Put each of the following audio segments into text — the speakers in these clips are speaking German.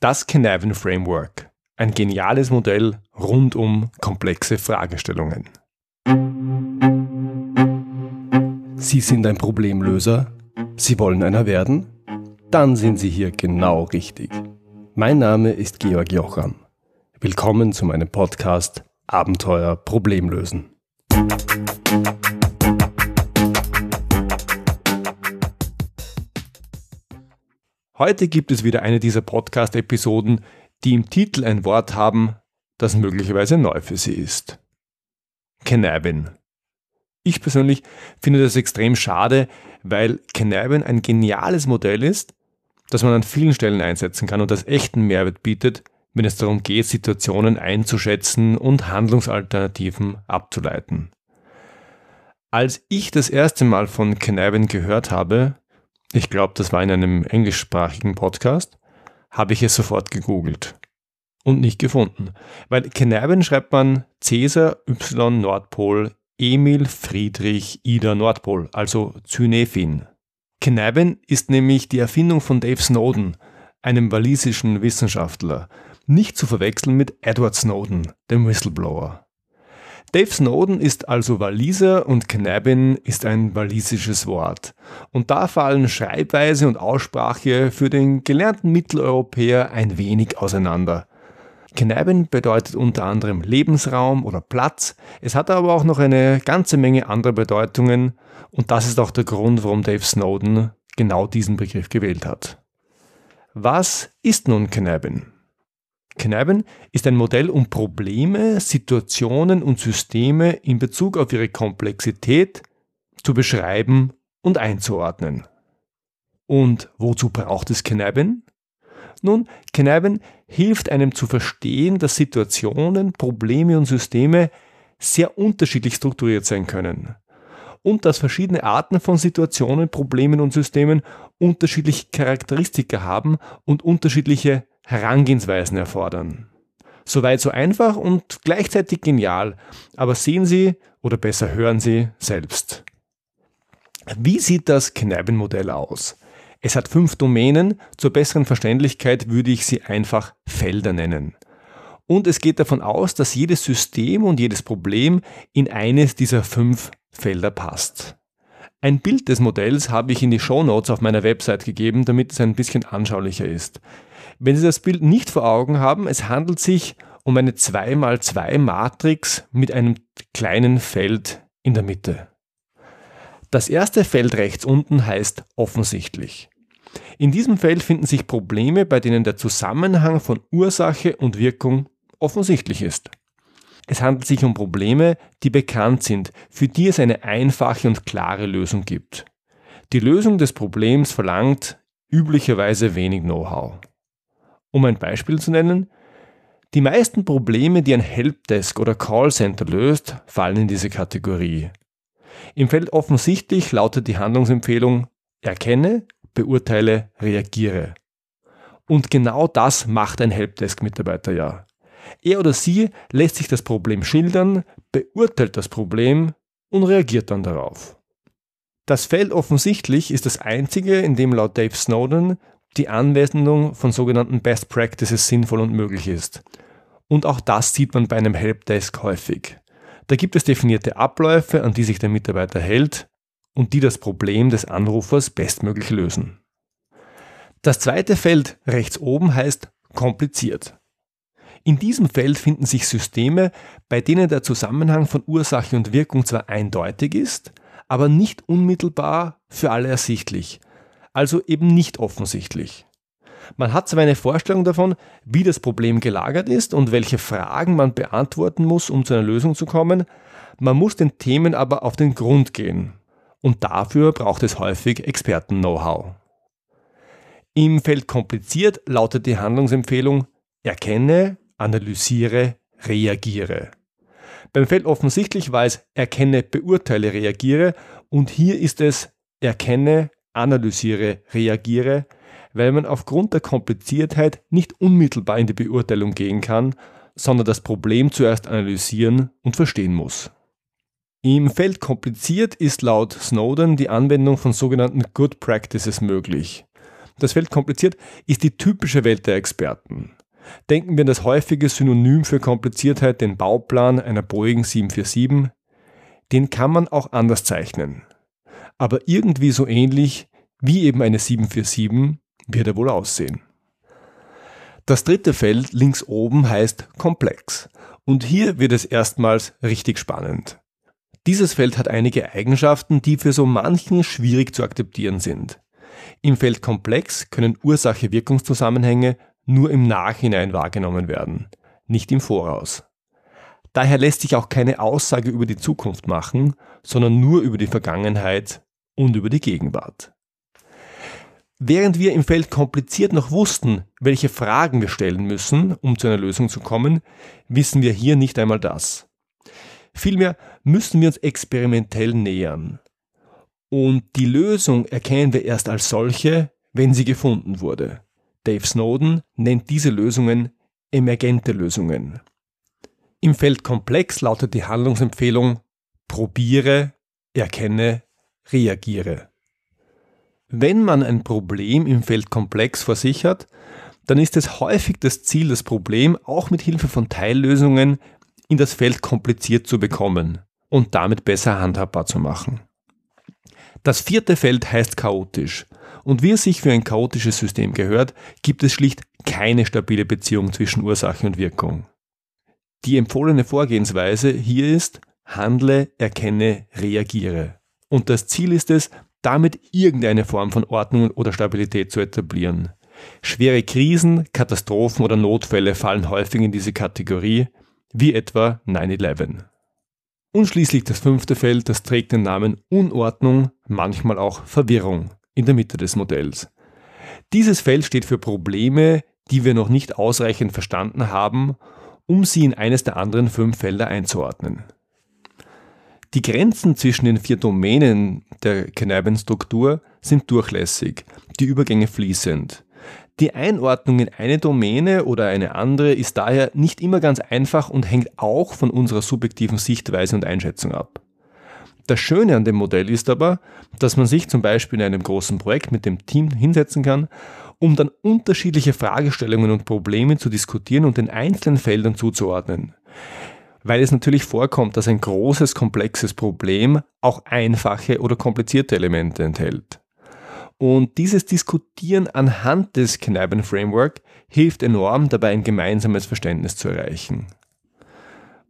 Das Canavan Framework. Ein geniales Modell rund um komplexe Fragestellungen. Sie sind ein Problemlöser? Sie wollen einer werden? Dann sind Sie hier genau richtig. Mein Name ist Georg Jocham. Willkommen zu meinem Podcast Abenteuer Problemlösen. Heute gibt es wieder eine dieser Podcast-Episoden, die im Titel ein Wort haben, das möglicherweise neu für Sie ist. Cannabin. Ich persönlich finde das extrem schade, weil Cannabin ein geniales Modell ist, das man an vielen Stellen einsetzen kann und das echten Mehrwert bietet, wenn es darum geht, Situationen einzuschätzen und Handlungsalternativen abzuleiten. Als ich das erste Mal von Cannabin gehört habe, ich glaube, das war in einem englischsprachigen Podcast, habe ich es sofort gegoogelt und nicht gefunden. Weil Canavan schreibt man Cäsar Y Nordpol Emil Friedrich Ida Nordpol, also Cynefin. Canavan ist nämlich die Erfindung von Dave Snowden, einem walisischen Wissenschaftler, nicht zu verwechseln mit Edward Snowden, dem Whistleblower. Dave Snowden ist also Waliser und Cannabin ist ein walisisches Wort. Und da fallen Schreibweise und Aussprache für den gelernten Mitteleuropäer ein wenig auseinander. Cannabin bedeutet unter anderem Lebensraum oder Platz. Es hat aber auch noch eine ganze Menge anderer Bedeutungen und das ist auch der Grund, warum Dave Snowden genau diesen Begriff gewählt hat. Was ist nun Cannabin? Canavan ist ein Modell, um Probleme, Situationen und Systeme in Bezug auf ihre Komplexität zu beschreiben und einzuordnen. Und wozu braucht es Canavan? Nun, Canavan hilft einem zu verstehen, dass Situationen, Probleme und Systeme sehr unterschiedlich strukturiert sein können und dass verschiedene Arten von Situationen, Problemen und Systemen unterschiedliche Charakteristika haben und unterschiedliche Herangehensweisen erfordern. Soweit so einfach und gleichzeitig genial, aber sehen Sie oder besser hören Sie selbst. Wie sieht das Kneipenmodell aus? Es hat fünf Domänen, zur besseren Verständlichkeit würde ich sie einfach Felder nennen. Und es geht davon aus, dass jedes System und jedes Problem in eines dieser fünf Felder passt. Ein Bild des Modells habe ich in die Show Notes auf meiner Website gegeben, damit es ein bisschen anschaulicher ist. Wenn Sie das Bild nicht vor Augen haben, es handelt sich um eine 2x2 Matrix mit einem kleinen Feld in der Mitte. Das erste Feld rechts unten heißt offensichtlich. In diesem Feld finden sich Probleme, bei denen der Zusammenhang von Ursache und Wirkung offensichtlich ist. Es handelt sich um Probleme, die bekannt sind, für die es eine einfache und klare Lösung gibt. Die Lösung des Problems verlangt üblicherweise wenig Know-how. Um ein Beispiel zu nennen, die meisten Probleme, die ein Helpdesk oder Callcenter löst, fallen in diese Kategorie. Im Feld offensichtlich lautet die Handlungsempfehlung erkenne, beurteile, reagiere. Und genau das macht ein Helpdesk-Mitarbeiter ja. Er oder sie lässt sich das Problem schildern, beurteilt das Problem und reagiert dann darauf. Das Feld offensichtlich ist das einzige, in dem laut Dave Snowden die Anwendung von sogenannten Best Practices sinnvoll und möglich ist. Und auch das sieht man bei einem Helpdesk häufig. Da gibt es definierte Abläufe, an die sich der Mitarbeiter hält und die das Problem des Anrufers bestmöglich lösen. Das zweite Feld rechts oben heißt kompliziert. In diesem Feld finden sich Systeme, bei denen der Zusammenhang von Ursache und Wirkung zwar eindeutig ist, aber nicht unmittelbar für alle ersichtlich also eben nicht offensichtlich. Man hat zwar eine Vorstellung davon, wie das Problem gelagert ist und welche Fragen man beantworten muss, um zu einer Lösung zu kommen, man muss den Themen aber auf den Grund gehen. Und dafür braucht es häufig Experten-Know-how. Im Feld kompliziert lautet die Handlungsempfehlung erkenne, analysiere, reagiere. Beim Feld offensichtlich war es erkenne, beurteile, reagiere und hier ist es erkenne, analysiere, reagiere, weil man aufgrund der Kompliziertheit nicht unmittelbar in die Beurteilung gehen kann, sondern das Problem zuerst analysieren und verstehen muss. Im Feld kompliziert ist laut Snowden die Anwendung von sogenannten Good Practices möglich. Das Feld kompliziert ist die typische Welt der Experten. Denken wir an das häufige Synonym für Kompliziertheit, den Bauplan einer Boeing 747. Den kann man auch anders zeichnen. Aber irgendwie so ähnlich wie eben eine 747 wird er wohl aussehen. Das dritte Feld links oben heißt Komplex. Und hier wird es erstmals richtig spannend. Dieses Feld hat einige Eigenschaften, die für so manchen schwierig zu akzeptieren sind. Im Feld Komplex können Ursache-Wirkungszusammenhänge nur im Nachhinein wahrgenommen werden, nicht im Voraus. Daher lässt sich auch keine Aussage über die Zukunft machen, sondern nur über die Vergangenheit und über die Gegenwart. Während wir im Feld kompliziert noch wussten, welche Fragen wir stellen müssen, um zu einer Lösung zu kommen, wissen wir hier nicht einmal das. Vielmehr müssen wir uns experimentell nähern. Und die Lösung erkennen wir erst als solche, wenn sie gefunden wurde. Dave Snowden nennt diese Lösungen emergente Lösungen. Im Feld komplex lautet die Handlungsempfehlung probiere, erkenne, reagiere. Wenn man ein Problem im Feld komplex vor sich hat, dann ist es häufig das Ziel, das Problem auch mit Hilfe von Teillösungen in das Feld kompliziert zu bekommen und damit besser handhabbar zu machen. Das vierte Feld heißt chaotisch. Und wie es sich für ein chaotisches System gehört, gibt es schlicht keine stabile Beziehung zwischen Ursache und Wirkung. Die empfohlene Vorgehensweise hier ist, handle, erkenne, reagiere. Und das Ziel ist es, damit irgendeine Form von Ordnung oder Stabilität zu etablieren. Schwere Krisen, Katastrophen oder Notfälle fallen häufig in diese Kategorie, wie etwa 9-11. Und schließlich das fünfte Feld, das trägt den Namen Unordnung, manchmal auch Verwirrung in der Mitte des Modells. Dieses Feld steht für Probleme, die wir noch nicht ausreichend verstanden haben, um sie in eines der anderen fünf Felder einzuordnen. Die Grenzen zwischen den vier Domänen der Kneipenstruktur sind durchlässig, die Übergänge fließend. Die Einordnung in eine Domäne oder eine andere ist daher nicht immer ganz einfach und hängt auch von unserer subjektiven Sichtweise und Einschätzung ab. Das Schöne an dem Modell ist aber, dass man sich zum Beispiel in einem großen Projekt mit dem Team hinsetzen kann, um dann unterschiedliche Fragestellungen und Probleme zu diskutieren und den einzelnen Feldern zuzuordnen. Weil es natürlich vorkommt, dass ein großes, komplexes Problem auch einfache oder komplizierte Elemente enthält. Und dieses Diskutieren anhand des Kneipen-Framework hilft enorm dabei, ein gemeinsames Verständnis zu erreichen.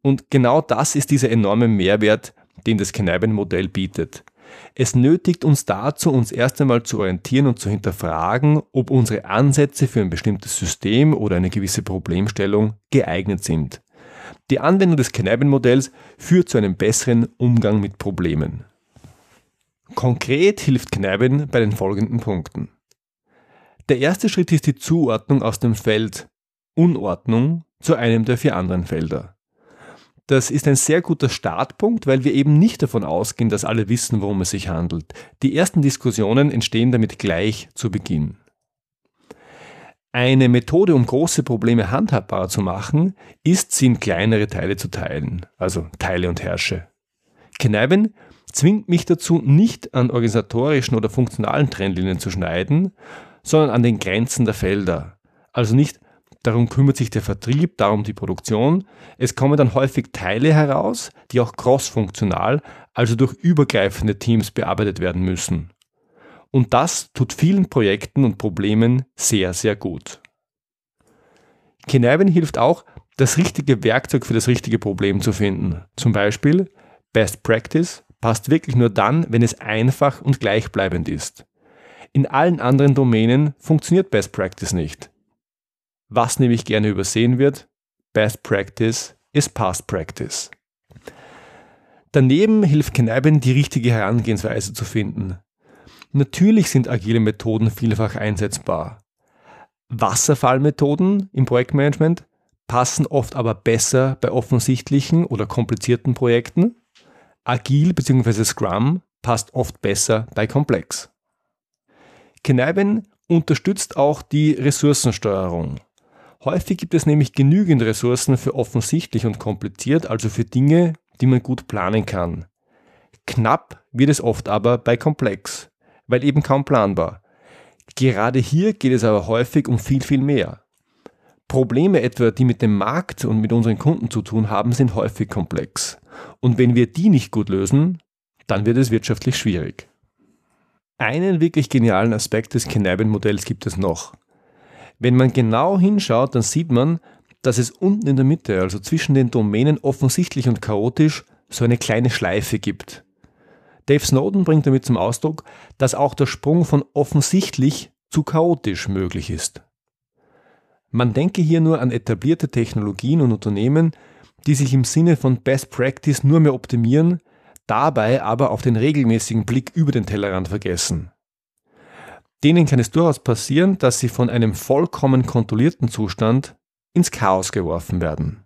Und genau das ist dieser enorme Mehrwert, den das Kneipen-Modell bietet. Es nötigt uns dazu, uns erst einmal zu orientieren und zu hinterfragen, ob unsere Ansätze für ein bestimmtes System oder eine gewisse Problemstellung geeignet sind. Die Anwendung des Kneipen-Modells führt zu einem besseren Umgang mit Problemen. Konkret hilft Kneiben bei den folgenden Punkten. Der erste Schritt ist die Zuordnung aus dem Feld Unordnung zu einem der vier anderen Felder. Das ist ein sehr guter Startpunkt, weil wir eben nicht davon ausgehen, dass alle wissen, worum es sich handelt. Die ersten Diskussionen entstehen damit gleich zu Beginn. Eine Methode, um große Probleme handhabbar zu machen, ist, sie in kleinere Teile zu teilen, also Teile und Herrsche. Kneiben zwingt mich dazu, nicht an organisatorischen oder funktionalen Trennlinien zu schneiden, sondern an den Grenzen der Felder. Also nicht darum kümmert sich der Vertrieb, darum die Produktion. Es kommen dann häufig Teile heraus, die auch crossfunktional, also durch übergreifende Teams bearbeitet werden müssen. Und das tut vielen Projekten und Problemen sehr, sehr gut. Kinevin hilft auch, das richtige Werkzeug für das richtige Problem zu finden. Zum Beispiel Best Practice passt wirklich nur dann, wenn es einfach und gleichbleibend ist. In allen anderen Domänen funktioniert Best Practice nicht. Was nämlich gerne übersehen wird, Best Practice ist Past Practice. Daneben hilft Kneipen, die richtige Herangehensweise zu finden. Natürlich sind agile Methoden vielfach einsetzbar. Wasserfallmethoden im Projektmanagement passen oft aber besser bei offensichtlichen oder komplizierten Projekten Agil bzw. Scrum passt oft besser bei Komplex. Kneiben unterstützt auch die Ressourcensteuerung. Häufig gibt es nämlich genügend Ressourcen für offensichtlich und kompliziert, also für Dinge, die man gut planen kann. Knapp wird es oft aber bei Komplex, weil eben kaum planbar. Gerade hier geht es aber häufig um viel, viel mehr. Probleme etwa, die mit dem Markt und mit unseren Kunden zu tun haben, sind häufig komplex. Und wenn wir die nicht gut lösen, dann wird es wirtschaftlich schwierig. Einen wirklich genialen Aspekt des Kneiben-Modells gibt es noch. Wenn man genau hinschaut, dann sieht man, dass es unten in der Mitte, also zwischen den Domänen offensichtlich und chaotisch, so eine kleine Schleife gibt. Dave Snowden bringt damit zum Ausdruck, dass auch der Sprung von offensichtlich zu chaotisch möglich ist. Man denke hier nur an etablierte Technologien und Unternehmen, die sich im Sinne von Best Practice nur mehr optimieren, dabei aber auf den regelmäßigen Blick über den Tellerrand vergessen. Denen kann es durchaus passieren, dass sie von einem vollkommen kontrollierten Zustand ins Chaos geworfen werden.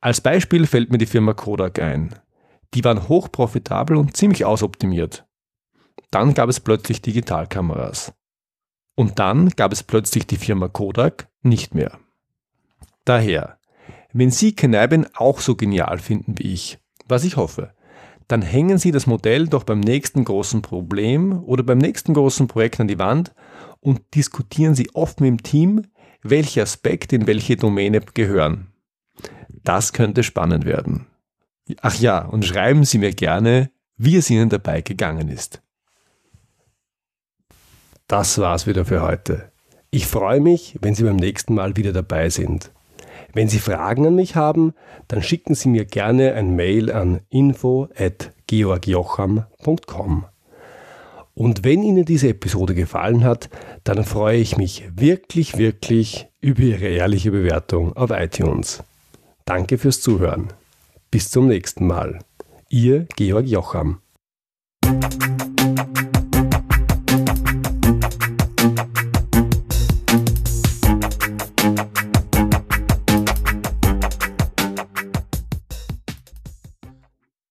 Als Beispiel fällt mir die Firma Kodak ein. Die waren hochprofitabel und ziemlich ausoptimiert. Dann gab es plötzlich Digitalkameras. Und dann gab es plötzlich die Firma Kodak nicht mehr. Daher, wenn Sie Kneipen auch so genial finden wie ich, was ich hoffe, dann hängen Sie das Modell doch beim nächsten großen Problem oder beim nächsten großen Projekt an die Wand und diskutieren Sie offen im Team, welche Aspekte in welche Domäne gehören. Das könnte spannend werden. Ach ja, und schreiben Sie mir gerne, wie es Ihnen dabei gegangen ist. Das war's wieder für heute. Ich freue mich, wenn Sie beim nächsten Mal wieder dabei sind. Wenn Sie Fragen an mich haben, dann schicken Sie mir gerne ein Mail an info@georgjocham.com. Und wenn Ihnen diese Episode gefallen hat, dann freue ich mich wirklich, wirklich über Ihre ehrliche Bewertung auf iTunes. Danke fürs Zuhören. Bis zum nächsten Mal. Ihr Georg Jocham.